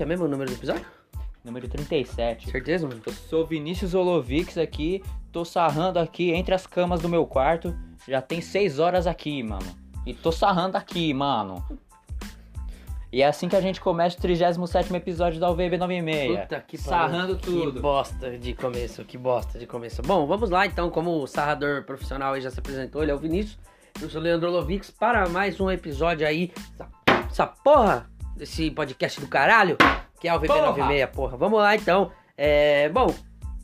que é mesmo o número do episódio? Número 37. Certeza, mano? Eu sou Vinícius Olovics aqui, tô sarrando aqui entre as camas do meu quarto. Já tem 6 horas aqui, mano. E tô sarrando aqui, mano. E é assim que a gente começa o 37 episódio da UVB 96. Puta que. Sarrando Que tudo. bosta de começo, que bosta de começo. Bom, vamos lá então, como o sarrador profissional aí já se apresentou, ele é o Vinícius. Eu sou o Leandro Lovix para mais um episódio aí, essa, essa porra desse podcast do caralho, que é o VB96, porra. Vamos lá então. É, bom,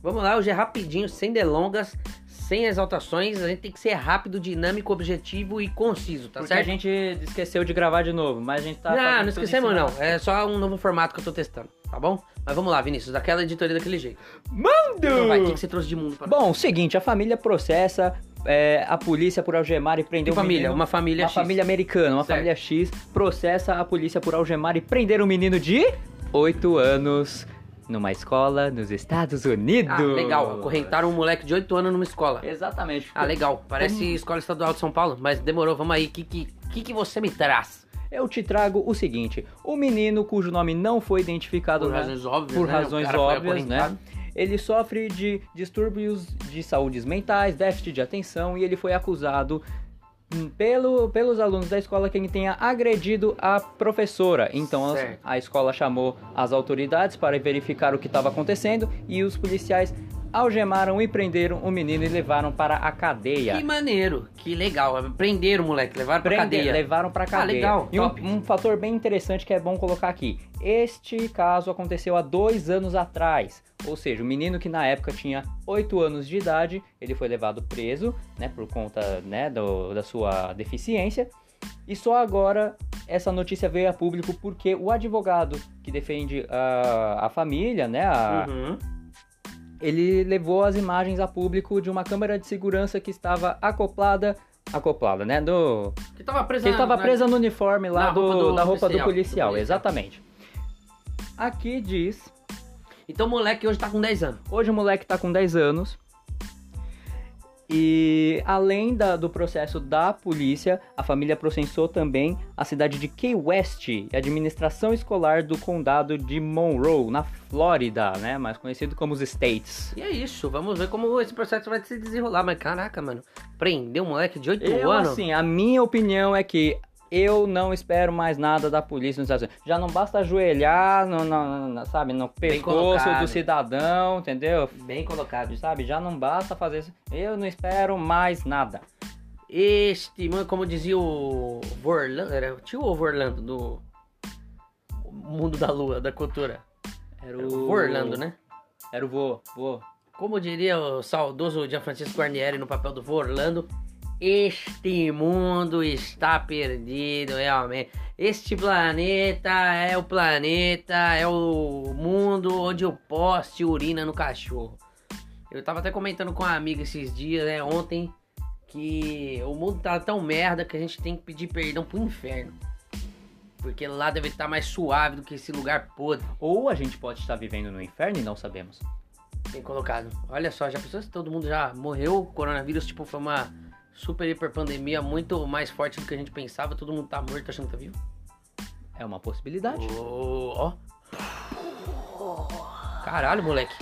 vamos lá, hoje é rapidinho, sem delongas, sem exaltações. A gente tem que ser rápido, dinâmico, objetivo e conciso, tá Porque certo? a gente esqueceu de gravar de novo, mas a gente tá. não, fazendo não tudo esquecemos em não. É só um novo formato que eu tô testando, tá bom? Mas vamos lá, Vinícius, daquela editoria daquele jeito. Mando! Então vai, o que que você trouxe de mundo pra Bom, seguinte, a família processa é, a polícia por algemar e prender Que família? menino. Uma família uma X. família americana, uma Certo. família X processa a polícia por algemar e prender um menino de 8 anos numa escola nos Estados Unidos. Ah, legal. Acorrentaram um moleque de 8 anos numa escola. Exatamente. Ah, legal. Parece Escola Estadual de São Paulo, mas demorou. Vamos aí. O que, que, que, que você me traz? Eu te trago o seguinte: o menino cujo nome não foi identificado Por na- razões óbvias, por né? razões óbvias, né? Ele sofre de distúrbios de saúdes mentais, déficit de atenção e ele foi acusado hum, pelo, pelos alunos da escola que ele tenha agredido a professora. Então as- a escola chamou as autoridades para verificar o que estava acontecendo e os policiais algemaram e prenderam o menino e levaram para a cadeia. Que maneiro. Que legal. Prenderam o moleque, levaram Prender- cadeia. levaram pra cadeia. legal, E um, um fator bem interessante que é bom colocar aqui. Este caso aconteceu há dois anos atrás. Ou seja, o menino que na época tinha 8 anos de idade, ele foi levado preso, né, por conta, né, do- da sua deficiência. E só agora essa notícia veio a público porque o advogado que defende a, a família, né, a, Uhum. Ele levou as imagens a público de uma câmera de segurança que estava acoplada, acoplada, né, do Que tava presa que ele estava na- presa no uniforme lá na do, roupa do da roupa do policial, policial, do policial. exatamente. Aqui diz, Então o moleque hoje tá com 10 anos. hoje o moleque tá com 10 anos. E além da- do processo da polícia, a família processou também a cidade de Key West e a administração escolar do condado de Monroe, na Flórida, né? Mais conhecido como os States. E é isso. Vamos ver como esse processo vai se desenrolar. Mas caraca, mano. Prender um moleque de 8 Eu, anos. assim, a minha opinião é que eu não espero mais nada da polícia nos Estados Unidos. Já não basta ajoelhar, no, no- no- sabe, no pescoço do cidadão, entendeu? Bem colocado. Sabe, já não basta fazer isso. Eu não espero mais nada. Este, mano, como dizia o Vorlando, era o tio ou Vorlando do Mundo da Lua, da cultura? Era o Vorlando, né? Era o vô, vô. Como diria o saudoso Gianfrancisco Guarnieri no papel do Vorlando, este mundo está perdido, realmente. Este planeta é o planeta, é o mundo onde o poste urina no cachorro. Eu tava até comentando com uma amiga esses dias, né, ontem, que o mundo tá tão merda que a gente tem que pedir perdão pro inferno. Porque lá deve estar mais suave do que esse lugar podre. Ou a gente pode estar vivendo no inferno e não sabemos. Bem colocado. Olha só, já pensou se todo mundo já morreu? O coronavírus, tipo, foi uma super hiper pandemia muito mais forte do que a gente pensava. Todo mundo tá morto achando que tá vivo. É uma possibilidade. Ó. Caralho, moleque.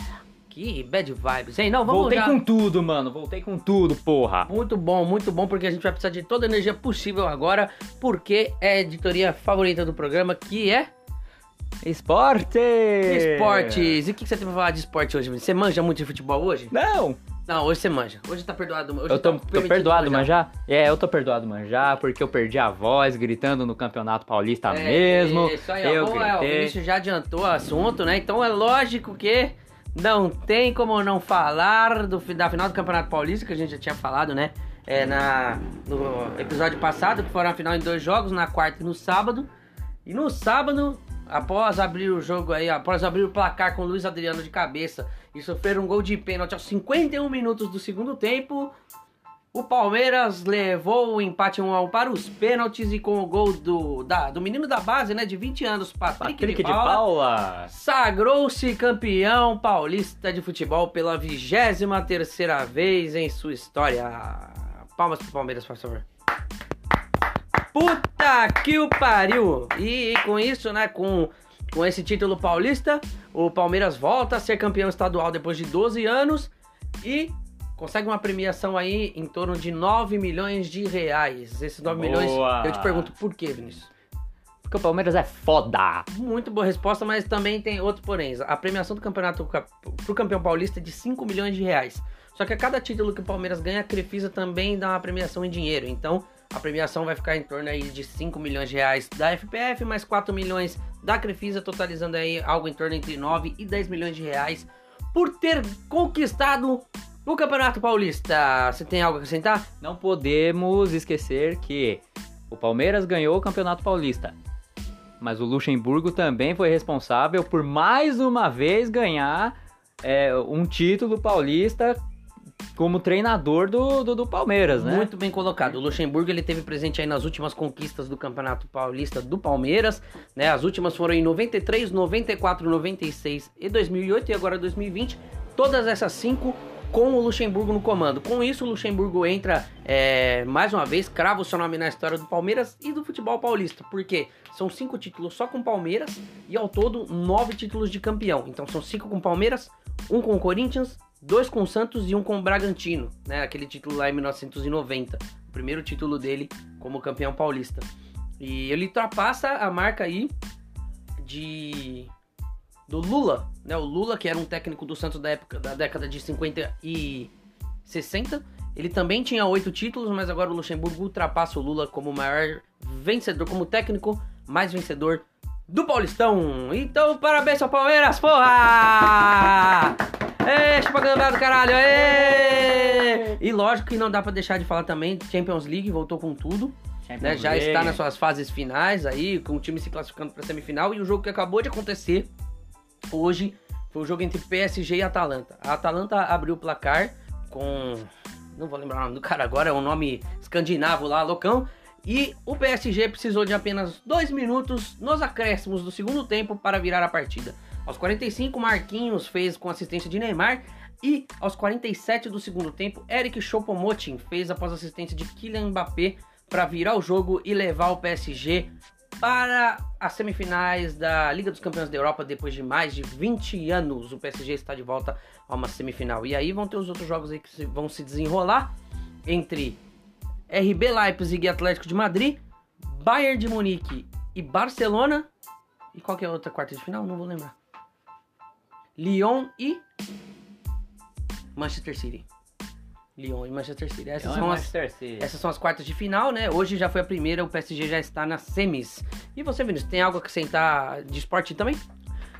Que bad vibes, hein? Não, vamos Voltei já. com tudo, mano. Voltei com tudo, porra. Muito bom, muito bom, porque a gente vai precisar de toda a energia possível agora, porque é a editoria favorita do programa, que é Esporte! Esportes. E o que você tem pra falar de esporte hoje? Você manja muito de futebol hoje? Não! Não, hoje você manja. Hoje tá perdoado. Hoje Eu tô, tá tô perdoado manjar. manjar? É, eu tô perdoado manjar, porque eu perdi a voz gritando no Campeonato Paulista É, mesmo. Isso aí, ó. eu Bom, é, o. Vinícius já adiantou o assunto, né? Então é lógico que não tem como não falar do, da final do Campeonato Paulista, que a gente já tinha falado, né? É, na, no episódio passado, que foram a final em dois jogos, na quarta e no sábado. E no sábado, após abrir o jogo aí, após abrir o placar com o Luiz Adriano de cabeça e sofrer um gol de pênalti aos 51 minutos do segundo tempo, o Palmeiras levou o empate 1 a 1 para os pênaltis e com o gol do, da, do menino da base, né, de 20 anos, Patrick, Patrick de de Paula, Paula. sagrou-se campeão paulista de futebol pela 23 terceira vez em sua história. Palmas pro Palmeiras, por favor. Puta que o pariu! E com isso, né, com, Com esse título paulista, o Palmeiras volta a ser campeão estadual depois de 12 anos e consegue uma premiação aí em torno de 9 milhões de reais. Esses 9 Boa. milhões, eu te pergunto por quê, Vinícius? Porque o Palmeiras é foda. Muito boa resposta, mas também tem outros poréns. A premiação do campeonato ca- pro campeão paulista é de 5 milhões de reais. Só que a cada título que o Palmeiras ganha, a Crefisa também dá uma premiação em dinheiro. Então, a premiação vai ficar em torno aí de 5 milhões de reais da FPF, mais 4 milhões da Crefisa, totalizando aí algo em torno entre 9 e 10 milhões de reais por ter conquistado o Campeonato Paulista. Você tem algo a acrescentar? Não podemos esquecer que o Palmeiras ganhou o Campeonato Paulista. Mas o Luxemburgo também foi responsável por mais uma vez ganhar é, um título paulista como treinador do, do, do Palmeiras, né? Muito bem colocado. O Luxemburgo ele teve presente aí nas últimas conquistas do Campeonato Paulista do Palmeiras, né? As últimas foram em 93, 94, 96 e 2008 e agora 2020. Todas essas cinco com o Luxemburgo no comando. Com isso, o Luxemburgo entra é, mais uma vez, crava o seu nome na história do Palmeiras e do futebol paulista. Porque são cinco títulos só com Palmeiras e ao todo nove títulos de campeão. Então são cinco com Palmeiras, um com Corinthians, dois com o Santos e um com o Bragantino, né? Aquele título lá em 1990, o primeiro título dele como campeão paulista. E ele ultrapassa a marca aí de do Lula, né? O Lula, que era um técnico do Santos da época da década de 50 e 60. Ele também tinha oito títulos, mas agora o Luxemburgo ultrapassa o Lula como maior vencedor, como técnico mais vencedor do Paulistão. Então, parabéns ao Palmeiras, porra! Chupa gambá do caralho, ê! E lógico que não dá pra deixar de falar também, Champions League voltou com tudo, né? Já está nas suas fases finais aí, com o time se classificando pra semifinal. E o jogo que acabou de acontecer hoje foi o jogo entre PSG e Atalanta. A Atalanta abriu o placar com. Não vou lembrar o nome do cara agora, é um nome escandinavo lá, loucão. E o PSG precisou de apenas dois minutos nos acréscimos do segundo tempo para virar a partida. Aos 45, Marquinhos fez com assistência de Neymar. E aos 47 do segundo tempo, Eric Choupo-Moting fez após assistência de Kylian Mbappé para virar o jogo e levar o PSG para as semifinais da Liga dos Campeões da Europa depois de mais de 20 anos. O PSG está de volta a uma semifinal. E aí vão ter os outros jogos que vão se desenrolar entre RB Leipzig e Atlético de Madrid, Bayern de Munique e Barcelona. E qual é a outra quarta de final? Não vou lembrar. Lyon e Manchester City. Lyon e Manchester City. Essas são as Manchester City. essas são as quartas de final, né? Hoje já foi a primeira, o PSG já está nas semis. E você, Vinícius, tem algo a acrescentar de esporte também?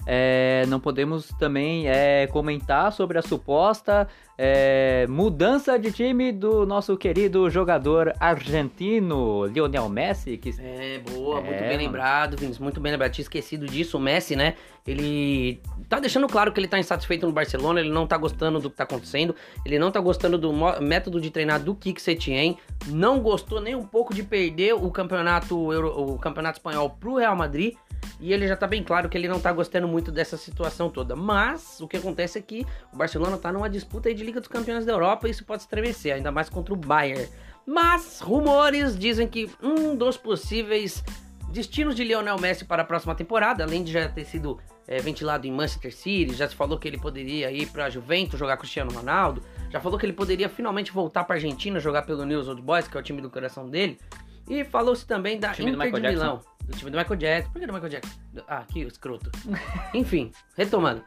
É, não podemos também é, comentar sobre a suposta é, mudança de time do nosso querido jogador argentino Lionel Messi, que É, boa, É, muito bem mano. lembrado, Vinícius, muito bem lembrado. Tinha esquecido disso, o Messi, né? Ele tá deixando claro que ele tá insatisfeito no Barcelona, ele não tá gostando do que tá acontecendo, ele não tá gostando do método de treinar do Kik Setien, não gostou nem um pouco de perder o campeonato, o campeonato espanhol pro Real Madrid. E ele já tá bem claro que ele não tá gostando muito dessa situação toda. Mas o que acontece é que o Barcelona tá numa disputa de Liga dos Campeões da Europa e isso pode estremecer, ainda mais contra o Bayern. Mas rumores dizem que um dos possíveis destinos de Lionel Messi para a próxima temporada, além de já ter sido é, ventilado em Manchester City, já se falou que ele poderia ir para a Juventus jogar com Cristiano Ronaldo, já falou que ele poderia finalmente voltar para Argentina jogar pelo News Old Boys, que é o time do coração dele. E falou-se também da Time do Inter de Michael Milão, do time do Michael Jackson. Por que do Michael Jackson? Ah, que escroto. Enfim, retomando.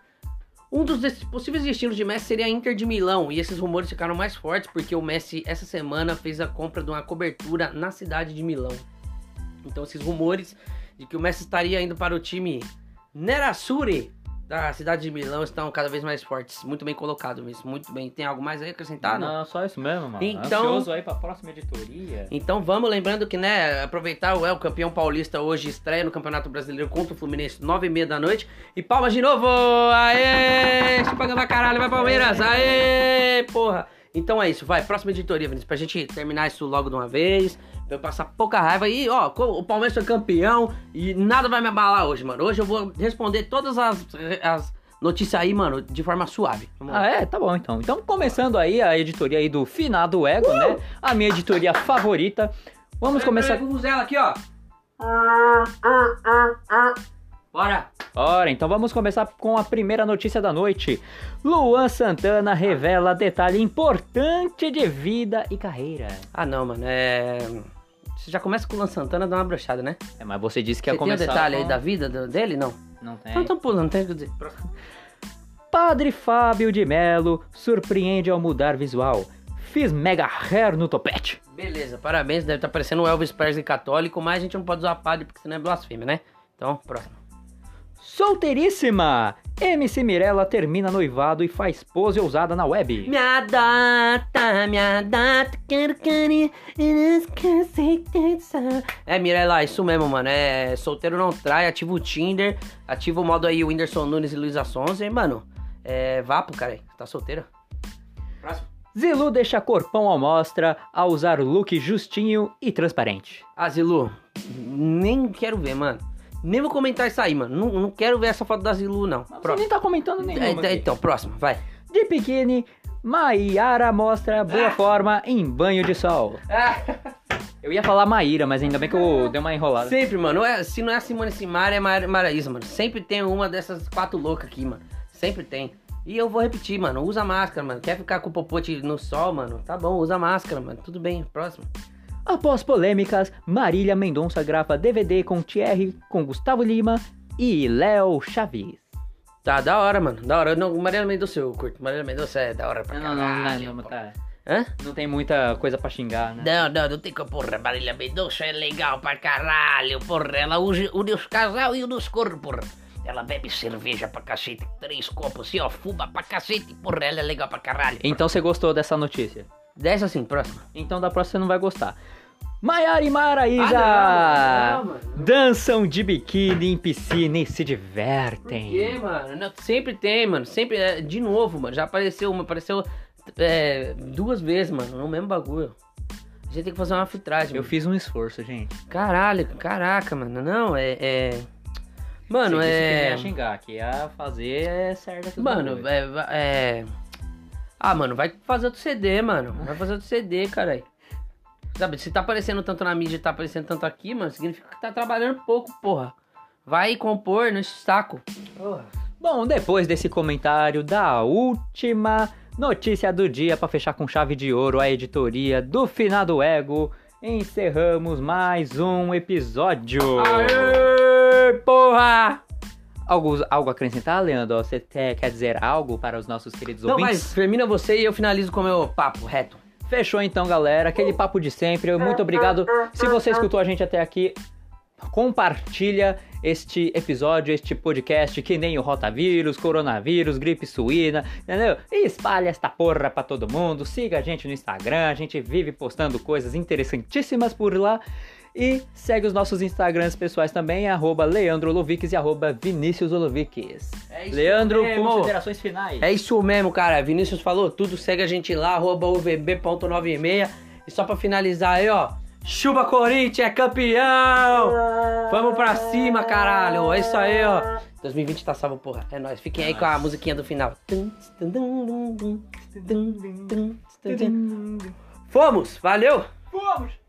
Um dos desses possíveis destinos de Messi seria a Inter de Milão, e esses rumores ficaram mais fortes porque o Messi essa semana fez a compra de uma cobertura na cidade de Milão. Então esses rumores de que o Messi estaria indo para o time Nerazzurri da cidade de Milão estão cada vez mais fortes. Muito bem colocado, mesmo. Muito bem. Tem algo mais aí a acrescentar? Não. não, só isso mesmo, mano. Então- Ansioso aí pra próxima editoria. Então vamos lembrando que, né, aproveitar o El campeão paulista hoje estreia no Campeonato Brasileiro contra o Fluminense, 9 e meia da noite. E palmas de novo! Aê! Chupa pra caralho, vai Palmeiras! Aê! Porra! Então é isso, vai, próxima editoria, Vinícius, pra gente terminar isso logo de uma vez, pra eu passar pouca raiva. E, ó, o Palmeiras foi campeão e nada vai me abalar hoje, mano. Hoje eu vou responder todas as, as notícias aí, mano, de forma suave. Vamos lá. Ah, é? Tá bom, então. Então, começando aí a editoria aí do Finado Ego, né? A minha editoria favorita. Vamos começar... Vamos ela aqui, ó. Bora! Ora, então vamos começar com a primeira notícia da noite. Luan Santana revela detalhe importante de vida e carreira. Ah, não, mano, é... Você já começa com o Luan Santana, dá uma brochada, né? É, mas você disse que Você ia tem o começar detalhe com... aí da vida dele? Não. Não tem. Então, então pula, não tem o que dizer. Padre Fábio de Melo surpreende ao mudar visual. Fiz mega hair no topete. Beleza, parabéns. Deve estar parecendo o Elvis Presley católico, mas a gente não pode usar padre porque senão é blasfêmia, né? Então, próximo. Solteiríssima! MC Mirella termina noivado e faz pose ousada na web. Minha data, minha data, quero querer, É, Mirella, isso mesmo, mano. É solteiro não trai, ativa o Tinder, ativa o modo aí o Whindersson Nunes e Luísa Sonza, e, mano, é vapo, cara. aí. Tá solteira? Próximo. Zilu deixa corpão à mostra ao usar look justinho e transparente. Ah, Zilu, nem quero ver, mano. Nem vou comentar isso aí, mano. Não, não quero ver essa foto da Zilu, não. Você Próximo. nem tá comentando nenhuma. É, então, próximo, vai. De biquíni, Maiara mostra boa forma em banho de sol. Eu ia falar Maíra, mas ainda bem que eu dei uma enrolada. Sempre, mano. É, se não é a Simone Simara, é Mara- Maraísa, mano. Sempre tem uma dessas quatro loucas aqui, mano. Sempre tem. E eu vou repetir, mano. Usa máscara, mano. Quer ficar com o popote no sol, mano? Tá bom, usa máscara, mano. Tudo bem. Próximo. Após polêmicas, Marília Mendonça grava DVD com Thierry, com Gustavo Lima e Léo Chaves. Tá, da hora, mano. Da hora. Não, Mariana Mendonça eu curto. Mariana Mendonça é da hora pra Não, não, caralho. não, não, pô. tá. Hã? Não tem muita coisa pra xingar, né? Não, não, não tem como, porra. Marília Mendonça é legal pra caralho, porra. Ela une, une os casal e une os corpos, porra. Ela bebe cerveja pra cacete, três copos assim, ó, fuma pra cacete, porra. Ela é legal pra caralho. Então você gostou dessa notícia? Dessa assim, próxima. Então da próxima você não vai gostar. Maiara e Maraísa Ah, não, não, mano. dançam de biquíni em piscina e se Por divertem. quê, mano? Não, sempre tem, mano. Sempre, é, de novo, mano. Já apareceu uma, apareceu é, duas vezes, mano, no mesmo bagulho. A gente tem que fazer uma filtragem. Eu mano. fiz um esforço, gente. Caralho, caraca, mano. Não, é. é... Mano, Você disse que é. ia xingar, que ia fazer é certo. Mano, é, é. Ah, mano, vai fazer outro CD, mano. Vai fazer outro CD, caralho. Sabe, se tá aparecendo tanto na mídia e tá aparecendo tanto aqui, mano, significa que tá trabalhando pouco, porra. Vai compor nesse saco. Bom, depois desse comentário da última notícia do dia pra fechar com chave de ouro a editoria do Finado Ego, encerramos mais um episódio. Aê, porra! Algo, algo acrescentar, Leandro? Você quer dizer algo para os nossos queridos Não, ouvintes? mas termina você e eu finalizo com o meu papo reto. Fechou então, galera. Aquele papo de sempre. Muito obrigado. Se você escutou a gente até aqui, compartilha este episódio, este podcast, que nem o rotavírus, coronavírus, gripe suína, entendeu? E espalha esta porra pra todo mundo. Siga a gente no Instagram. A gente vive postando coisas interessantíssimas por lá. E segue os nossos Instagrams pessoais também, arroba Leandro Oloviques e arroba Vinícius Oloviques. É isso Leandro, mesmo. considerações finais. É isso mesmo, cara. Vinícius falou tudo. Segue a gente lá, arroba uvb.96. E só pra finalizar aí, ó. Chupa Corinthians, é campeão! Vamos pra cima, caralho! É isso aí, ó. 2020 tá salvo, porra. É nóis. Fiquem aí com a musiquinha do final. Fomos! Valeu! Vamos!